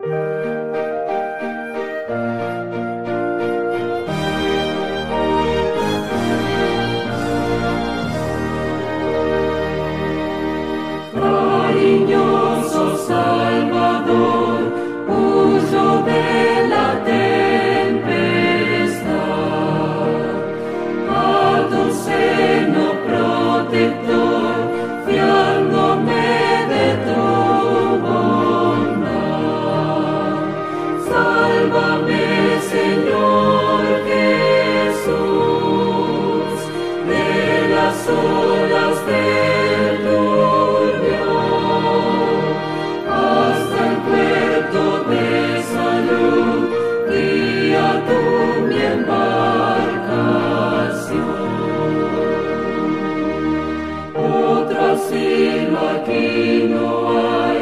Música y no hay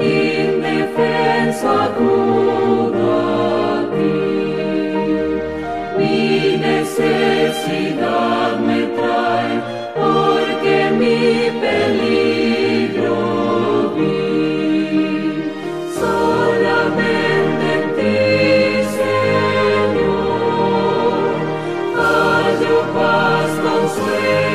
indefensa duda a ti mi necesidad me trae porque mi peligro vi solamente en ti señor fallo hasta un